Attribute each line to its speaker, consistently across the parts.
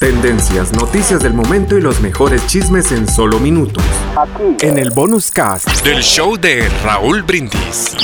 Speaker 1: Tendencias, noticias del momento y los mejores chismes en solo minutos. Aquí. En el bonus cast
Speaker 2: del show de Raúl Brindis.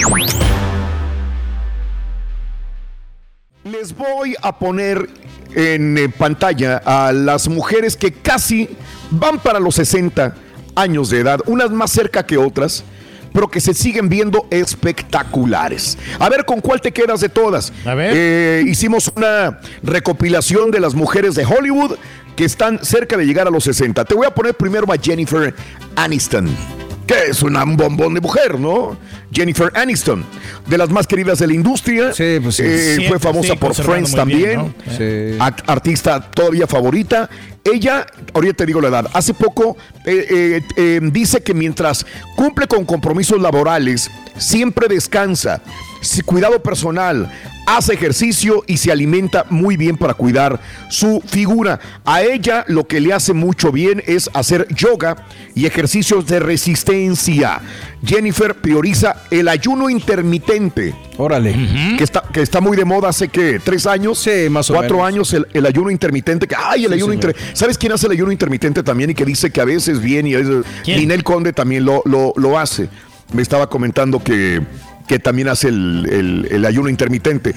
Speaker 3: Les voy a poner en eh, pantalla a las mujeres que casi van para los 60 años de edad, unas más cerca que otras pero que se siguen viendo espectaculares. A ver, ¿con cuál te quedas de todas?
Speaker 4: A ver.
Speaker 3: Eh, hicimos una recopilación de las mujeres de Hollywood que están cerca de llegar a los 60. Te voy a poner primero a Jennifer Aniston que es una, un bombón de mujer, ¿no? Jennifer Aniston, de las más queridas de la industria.
Speaker 4: Sí, pues sí.
Speaker 3: Eh, fue famosa por Friends también.
Speaker 4: Sí.
Speaker 3: Artista todavía favorita. Ella, ahorita te digo la edad, hace poco eh, eh, eh, dice que mientras cumple con compromisos laborales, siempre descansa, cuidado personal, hace ejercicio y se alimenta muy bien para cuidar su figura. A ella lo que le hace mucho bien es hacer yoga y ejercicios de resistencia. Jennifer prioriza el ayuno intermitente.
Speaker 4: Órale.
Speaker 3: Que está, que está muy de moda hace que tres años,
Speaker 4: Sí, más o
Speaker 3: cuatro
Speaker 4: menos.
Speaker 3: años el, el ayuno intermitente. Que, ay, el
Speaker 4: Sí,
Speaker 3: ayuno intermitente. ¿Sabes quién hace el ayuno intermitente también y que dice que a veces bien y a veces
Speaker 4: ¿Quién?
Speaker 3: Ninel Conde también lo, lo, lo hace? Me estaba comentando que, que también hace el, el- el ayuno intermitente.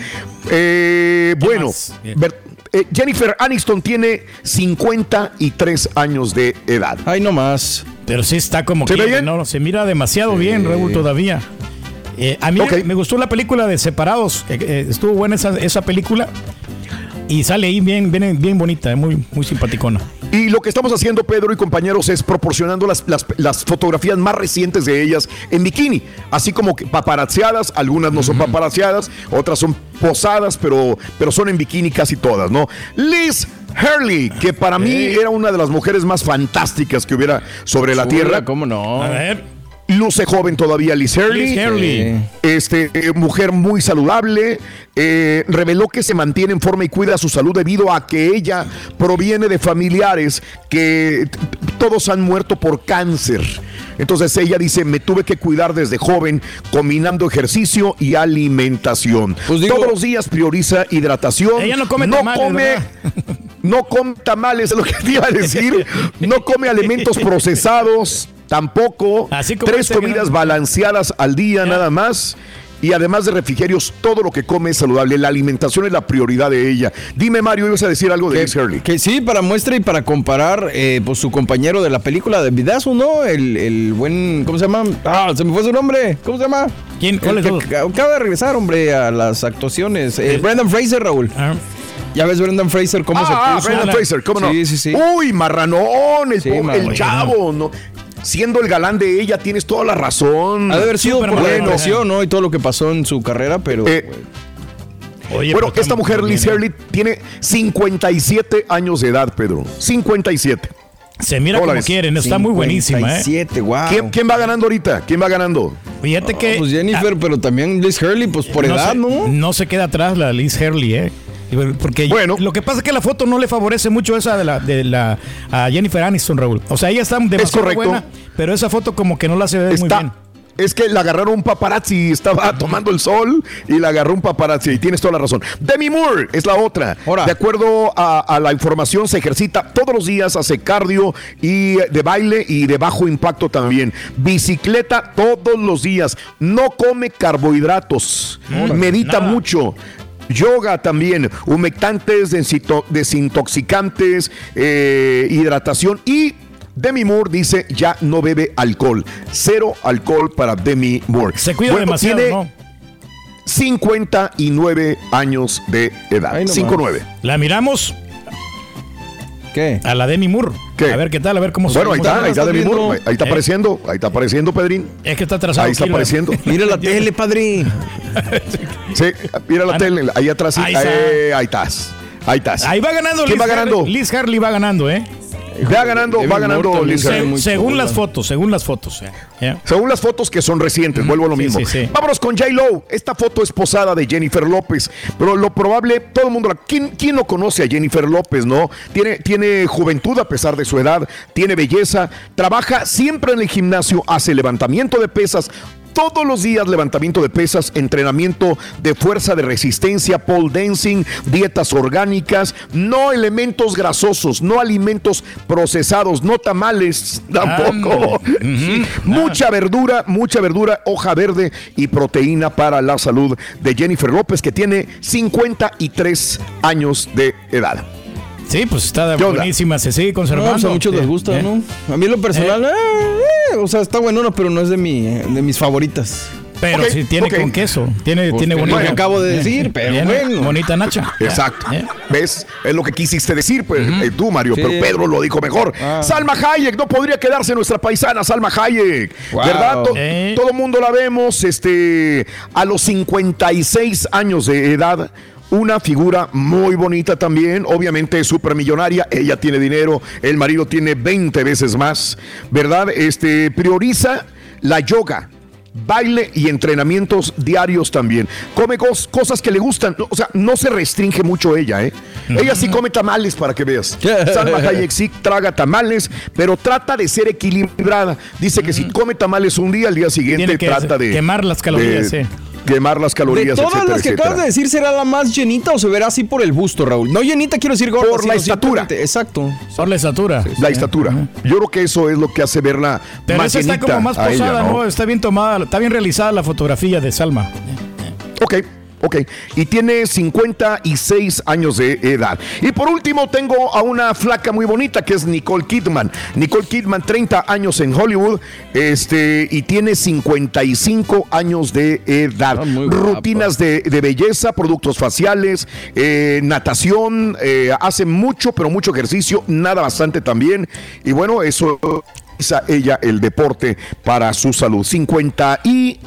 Speaker 3: Eh, bueno, eh, Jennifer Aniston tiene 53 años de edad.
Speaker 4: Ay, no más.
Speaker 5: Pero sí está como
Speaker 3: ¿Se
Speaker 5: que
Speaker 3: bien?
Speaker 5: no, se mira demasiado bien, Raúl, todavía. Eh, a mí me gustó la película de Separados. eh, eh, estuvo buena esa, esa película. Y sale ahí bien, bien, bien bonita, muy, muy simpaticona.
Speaker 3: Y lo que estamos haciendo, Pedro y compañeros, es proporcionando las, las- las fotografías más recientes de ellas en bikini, así como que paparazziadas, algunas no son paparazziadas, otras son posadas, pero, pero son en bikini casi todas, ¿no? Liz Hurley, que para mí era una de las mujeres más fantásticas que hubiera sobre la
Speaker 4: Chula,
Speaker 3: tierra.
Speaker 4: ¿Cómo no?
Speaker 5: A ver,
Speaker 3: Luce joven todavía Liz Hurley.
Speaker 5: Liz Hurley.
Speaker 3: Este, eh, mujer muy saludable, eh, reveló que se mantiene en forma y cuida su salud debido a que ella proviene de familiares que todos han muerto por cáncer. Entonces ella dice, me tuve que cuidar desde joven, combinando ejercicio y alimentación.
Speaker 4: Pues digo-
Speaker 3: Todos los días prioriza hidratación.
Speaker 5: Ella no come tamales,
Speaker 3: come,
Speaker 5: ¿verdad?
Speaker 3: no come tamales, es lo que te iba a decir. No come alimentos procesados, tampoco.
Speaker 5: Así como
Speaker 3: Tres
Speaker 5: este
Speaker 3: comidas
Speaker 5: gran-
Speaker 3: balanceadas al día nada más. Y además de refrigerios, todo lo que come es saludable. La alimentación es la prioridad de ella. Dime, Mario, ibas a decir algo de
Speaker 4: Que,
Speaker 3: Liz Hurley.
Speaker 4: que sí, para muestra y para comparar, eh, pues su compañero de la película de Vidazo, ¿no? El, el buen, ¿cómo se llama? Ah, se me fue su nombre. ¿Cómo se llama?
Speaker 5: ¿Quién? ¿Cuál es
Speaker 4: que Acaba de regresar, hombre, a las actuaciones. Eh, Brendan Fraser, Raúl.
Speaker 5: Ah,
Speaker 4: Ya ves Brendan Fraser cómo
Speaker 3: ah,
Speaker 4: se puso.
Speaker 3: Brendan
Speaker 5: la-
Speaker 3: Fraser, ¿cómo no?
Speaker 4: Sí, sí, sí.
Speaker 3: Uy, marranón, el,
Speaker 4: Sí,
Speaker 3: el chavo, ¿no? Siendo el galán de ella, tienes toda la razón.
Speaker 4: Ha de haber sido por la
Speaker 5: bueno.
Speaker 4: depresión, ¿no? Y todo lo que pasó en su carrera, pero...
Speaker 3: Eh,
Speaker 5: oye,
Speaker 3: bueno,
Speaker 5: pero
Speaker 3: esta mujer, Liz
Speaker 5: bien, ¿eh?
Speaker 3: Hurley, tiene 57 años de edad, Pedro. 57.
Speaker 5: Se mira
Speaker 3: ¿Cómo la
Speaker 5: como
Speaker 3: ves?
Speaker 5: quieren, está muy buenísima, ¿eh?
Speaker 4: 57, wow.
Speaker 3: ¿Quién, quién va ganando ahorita? ¿Quién va ganando?
Speaker 5: Fíjate que.
Speaker 4: Pues Jennifer, pero también Liz Hurley, pues por
Speaker 5: no
Speaker 4: edad,
Speaker 5: se,
Speaker 4: ¿no?
Speaker 5: no se queda atrás la Liz Hurley, ¿eh? Porque
Speaker 3: Bueno.
Speaker 5: lo que pasa es que la foto no le favorece mucho esa de la, de la a Jennifer Aniston, Raúl. O sea, ella está demasiado
Speaker 3: correcto.
Speaker 5: buena, pero esa foto como que no la se ve muy bien.
Speaker 3: Está, es que la agarraron un paparazzi, estaba tomando el sol y la agarró un paparazzi. Y tienes toda la razón. Demi Moore es la otra.
Speaker 4: Ahora.
Speaker 3: De acuerdo a, a la información, se ejercita todos los días, hace cardio y de baile y de bajo impacto también. Bicicleta todos los días. No come carbohidratos. Medita
Speaker 5: nada.
Speaker 3: mucho. Yoga también, humectantes, desinto- desintoxicantes, eh, hidratación y Demi Moore dice ya no bebe alcohol. Cero alcohol para Demi Moore.
Speaker 5: Se cuida
Speaker 3: Bueno,
Speaker 5: demasiado,
Speaker 3: tiene
Speaker 5: ¿no?
Speaker 3: 59 años de edad.
Speaker 4: Ay, no
Speaker 3: 59.
Speaker 5: La miramos
Speaker 4: ¿Qué?
Speaker 5: a la Demi Moore.
Speaker 3: ¿Qué?
Speaker 5: A ver qué tal, a ver cómo se
Speaker 3: Bueno, ahí está, ahí está Demi
Speaker 4: viendo?
Speaker 3: Moore. Ahí está
Speaker 5: Eh.
Speaker 3: apareciendo, ahí está apareciendo, Pedrín.
Speaker 5: Es que está atrasado.
Speaker 3: Ahí está apareciendo.
Speaker 4: Mira la tele, padre.
Speaker 3: Sí, mira la
Speaker 5: Ah,
Speaker 3: tele, ahí atrás. sí.
Speaker 5: ahí está.
Speaker 3: Eh, ahí estás. Ahí estás.
Speaker 5: Ahí va ganando
Speaker 3: ¿Quién
Speaker 5: Liz
Speaker 3: va ganando?
Speaker 5: Harley. Liz Harley va ganando, ¿eh?
Speaker 3: Va ganando, va ganando
Speaker 4: se
Speaker 5: según las fotos, según las fotos. ¿eh?
Speaker 3: Según las fotos que son recientes, vuelvo a lo
Speaker 5: Sí,
Speaker 3: mismo.
Speaker 5: sí, sí.
Speaker 3: Vámonos con J. Lo. Esta foto es posada de Jennifer López. Pero lo probable, todo el mundo. la- ¿Quién, quién no conoce a Jennifer López, no? Tiene, tiene juventud a pesar de su edad, tiene belleza, trabaja siempre en el gimnasio, hace levantamiento de pesas. Todos los días levantamiento de pesas, entrenamiento de fuerza de resistencia, pole dancing, dietas orgánicas, no elementos grasosos, no alimentos procesados, no tamales tampoco. Sí, Mucha verdura, mucha verdura, hoja verde y proteína para la salud de Jennifer López, que tiene 53 años de edad.
Speaker 5: Sí, pues está buenísima, se sigue
Speaker 4: No,
Speaker 5: conservando.
Speaker 4: pues a muchos les gusta,
Speaker 5: eh.
Speaker 4: ¿no? A mí en lo personal, eh, eh, o sea, está bueno, pero no es de, mi, de mis favoritas.
Speaker 5: Pero
Speaker 3: Ok,
Speaker 5: sí tiene con queso. Tiene,
Speaker 4: Pues
Speaker 5: tiene
Speaker 4: que
Speaker 5: bonita.
Speaker 4: no acabo de decir, pero bueno.
Speaker 5: Bonita Nacha.
Speaker 3: Exacto.
Speaker 5: Eh.
Speaker 3: ¿Ves? Es lo que quisiste decir, pues, eh, tú, Mario,
Speaker 4: Sí.
Speaker 3: pero Pedro lo dijo mejor.
Speaker 4: Ah.
Speaker 3: Salma Hayek, no podría quedarse nuestra paisana, Salma Hayek.
Speaker 4: Wow.
Speaker 3: ¿Verdad? To-
Speaker 5: Eh.
Speaker 3: Todo el mundo la vemos este, a los 56 años de edad. Una figura muy bonita también, obviamente supermillonaria, ella tiene dinero, el marido tiene 20 veces más, ¿verdad? Este prioriza la yoga, baile y entrenamientos diarios también. Come cos- cosas que le gustan, o sea, no se restringe mucho ella, ¿eh? Ella sí come tamales para que veas. Salma Hayek sí traga tamales, pero trata de ser equilibrada. Dice que si come tamales un día, al día siguiente
Speaker 5: Tiene que
Speaker 3: trata de
Speaker 5: quemar las calorías,
Speaker 3: de
Speaker 5: sí.
Speaker 3: Quemar las
Speaker 4: De
Speaker 3: calorías,
Speaker 4: todas
Speaker 3: etcétera,
Speaker 4: las que
Speaker 3: etcétera.
Speaker 4: acabas de decir, ¿será la más llenita o se verá así por el busto, Raúl? No llenita, quiero decir gorda.
Speaker 3: Por la estatura.
Speaker 4: Exacto.
Speaker 5: Por la estatura.
Speaker 3: La estatura. Yo creo que eso es lo que hace verla
Speaker 5: Pero
Speaker 3: más
Speaker 5: esa está
Speaker 3: llenita
Speaker 5: como más
Speaker 3: ella,
Speaker 5: posada, ¿no? Está bien tomada, está bien realizada la fotografía de Salma.
Speaker 3: Ok, ok. Y tiene 56 años de edad. Y por último tengo a una flaca muy bonita que es Nicole Kidman. Nicole Kidman, 30 años en Hollywood este, y tiene 55 años de edad.
Speaker 4: Ah.
Speaker 3: Rutinas de, de belleza, productos faciales, eh, natación, eh, hace mucho, pero mucho ejercicio, nada bastante también. Y bueno, eso utiliza ella el deporte para su salud. 50 y...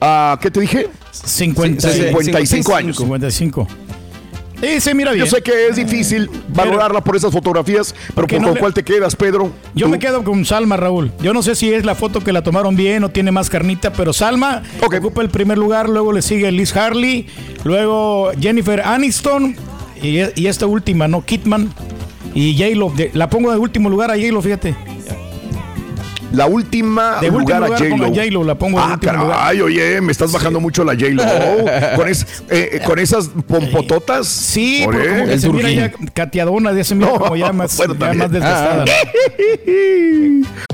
Speaker 3: ah, ¿Qué te dije?
Speaker 5: 50,
Speaker 4: Sí, sí,
Speaker 3: 55 años.
Speaker 5: 55. Sí, se mira bien.
Speaker 3: Yo sé que es difícil valorarla por esas fotografías, pero ¿por
Speaker 5: no
Speaker 3: cuál te quedas, Pedro?
Speaker 5: Yo
Speaker 3: ¿Tú?
Speaker 5: me quedo con Salma, Raúl. Yo no sé si es la foto que la tomaron bien o tiene más carnita, pero Salma ocupa el primer lugar, luego le sigue Liz Harley, luego Jennifer Aniston y, y esta última, ¿no? Kidman y J-Lo. De- La pongo de último lugar a J-Lo, fíjate.
Speaker 3: La última
Speaker 5: De
Speaker 3: lugar,
Speaker 5: lugar
Speaker 3: a
Speaker 5: pongo
Speaker 3: J-Lo.
Speaker 5: a J-Lo, la pongo
Speaker 3: ah, caray, oye, me estás bajando mucho la J-Lo. con, es- eh, con esas pompototas.
Speaker 5: Sí, como que
Speaker 4: El
Speaker 5: se mira ya cateadona, ya se mira
Speaker 3: No,
Speaker 5: como ya más,
Speaker 3: bueno,
Speaker 5: ya más desgastada.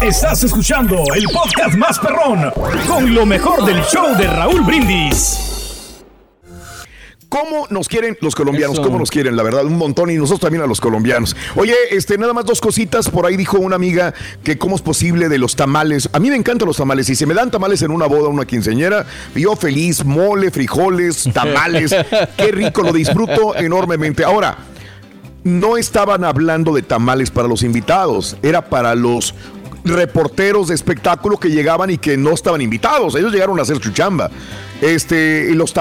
Speaker 6: Estás escuchando el podcast más perrón con lo mejor del show de Raúl Brindis.
Speaker 3: ¿Cómo nos quieren los colombianos?
Speaker 4: Eso.
Speaker 3: ¿Cómo nos quieren? La verdad, un montón y nosotros también a los colombianos. Oye, este, nada más dos cositas. Por ahí dijo una amiga que cómo es posible de los tamales. A mí me encantan los tamales. Si se me dan tamales en una boda, una quinceñera, yo feliz, mole, frijoles, tamales. Qué rico, lo disfruto enormemente. Ahora, no estaban hablando de tamales para los invitados, era para los reporteros de espectáculo que llegaban y que no estaban invitados. Ellos llegaron a hacer su chamba. Este, los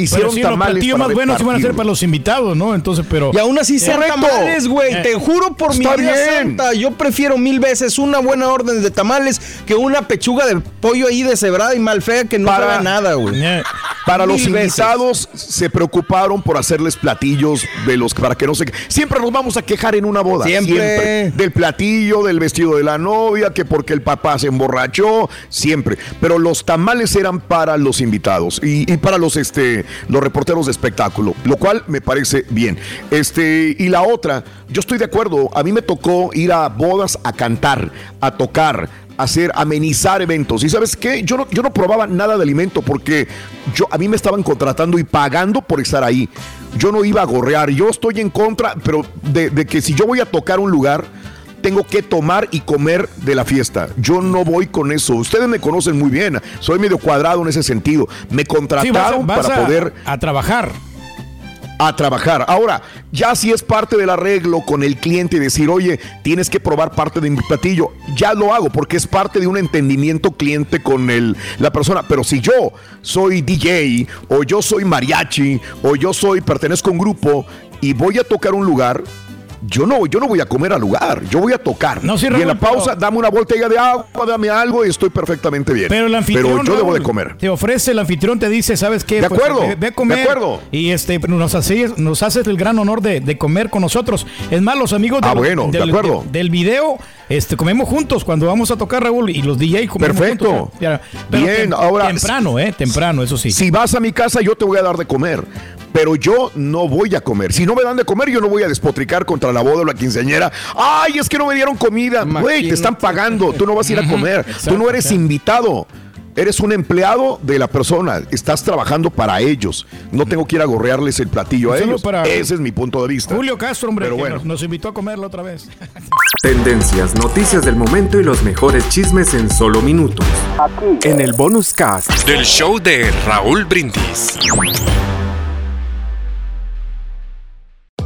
Speaker 3: hicieron
Speaker 5: sí, los
Speaker 3: tamales
Speaker 5: platillos
Speaker 3: para
Speaker 5: más buenos se van a hacer para los invitados, ¿no? Entonces, pero.
Speaker 4: Y aún así
Speaker 3: Correcto.
Speaker 4: tamales, güey.
Speaker 5: Eh,
Speaker 4: Te juro por mi vida santa. Yo prefiero mil veces una buena orden de tamales que una pechuga de pollo ahí deshebrada y mal fea que no
Speaker 3: Para-
Speaker 4: sabe nada, güey.
Speaker 5: Eh,
Speaker 3: Para los
Speaker 4: veces.
Speaker 3: invitados se preocuparon por hacerles platillos de los para que no se siempre nos vamos a quejar en una boda
Speaker 4: Siempre.
Speaker 3: del platillo del vestido de la novia que porque el papá se emborrachó siempre pero los tamales eran para los invitados y, y para los este los reporteros de espectáculo lo cual me parece bien este y la otra yo estoy de acuerdo a mí me tocó ir a bodas a cantar a tocar hacer amenizar eventos. ¿Y sabes qué? Yo no, yo no probaba nada de alimento porque yo, a mí me estaban contratando y pagando por estar ahí. Yo no iba a gorrear. Yo estoy en contra, pero de, de que si yo voy a tocar un lugar, tengo que tomar y comer de la fiesta. Yo no voy con eso. Ustedes me conocen muy bien. Soy medio cuadrado en ese sentido. Me
Speaker 5: sí, vas a,
Speaker 3: contrataron
Speaker 5: vas
Speaker 3: para
Speaker 5: a-
Speaker 3: poder
Speaker 5: a trabajar.
Speaker 3: a trabajar. Ahora, ya si es parte del arreglo con el cliente y decir, oye, tienes que probar parte de mi platillo, ya lo hago porque es parte de un entendimiento cliente con el, la persona. Pero si yo soy DJ o yo soy mariachi o yo soy, pertenezco a un grupo y voy a tocar un lugar, yo no, yo no voy a comer al lugar, yo voy a tocar.
Speaker 5: No, sí,
Speaker 3: y en
Speaker 5: Raúl,
Speaker 3: la pausa,
Speaker 5: pero-
Speaker 3: dame una botella de agua, dame algo y estoy perfectamente bien.
Speaker 5: Pero el anfitrión.
Speaker 3: Pero yo debo de
Speaker 5: Raúl,
Speaker 3: comer.
Speaker 5: Te ofrece, el anfitrión te dice, ¿sabes qué?
Speaker 3: De acuerdo,
Speaker 5: ve, ve a comer.
Speaker 3: de acuerdo.
Speaker 5: Y este, nos, haces, nos haces el gran honor de, de comer con nosotros. Es más, los amigos
Speaker 3: Ah,
Speaker 5: del,
Speaker 3: bueno, de
Speaker 5: del,
Speaker 3: acuerdo.
Speaker 5: del video, este, comemos juntos cuando vamos a tocar, Raúl, y los DJ comemos
Speaker 3: Perfecto.
Speaker 5: juntos. Ya,
Speaker 3: Bien,
Speaker 5: tem-
Speaker 3: ahora-
Speaker 5: Temprano, ¿eh? Temprano, eso sí.
Speaker 3: Si vas a mi casa, yo te voy a dar de comer. Pero yo no voy a comer. Si no me dan de comer, yo no voy a despotricar contra la boda o la quinceañera. Ay, es que no me dieron comida. Güey, te están pagando. Tú no vas a ir a comer. Tú no eres invitado. Eres un empleado de la persona. Estás trabajando para ellos. No tengo que ir a gorrearles el platillo a
Speaker 5: Solo
Speaker 3: ellos.
Speaker 5: para-
Speaker 3: Ese es mi punto de vista.
Speaker 5: Julio Castro, hombre,
Speaker 3: Pero
Speaker 5: que
Speaker 3: bueno.
Speaker 5: nos, nos invitó a comerlo otra vez.
Speaker 1: Tendencias, noticias del momento y los mejores chismes en solo minutos. En el bonus cast.
Speaker 2: Del show de Raúl Brindis.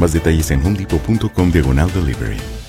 Speaker 7: Más detalles en homedepot.com diagonal delivery.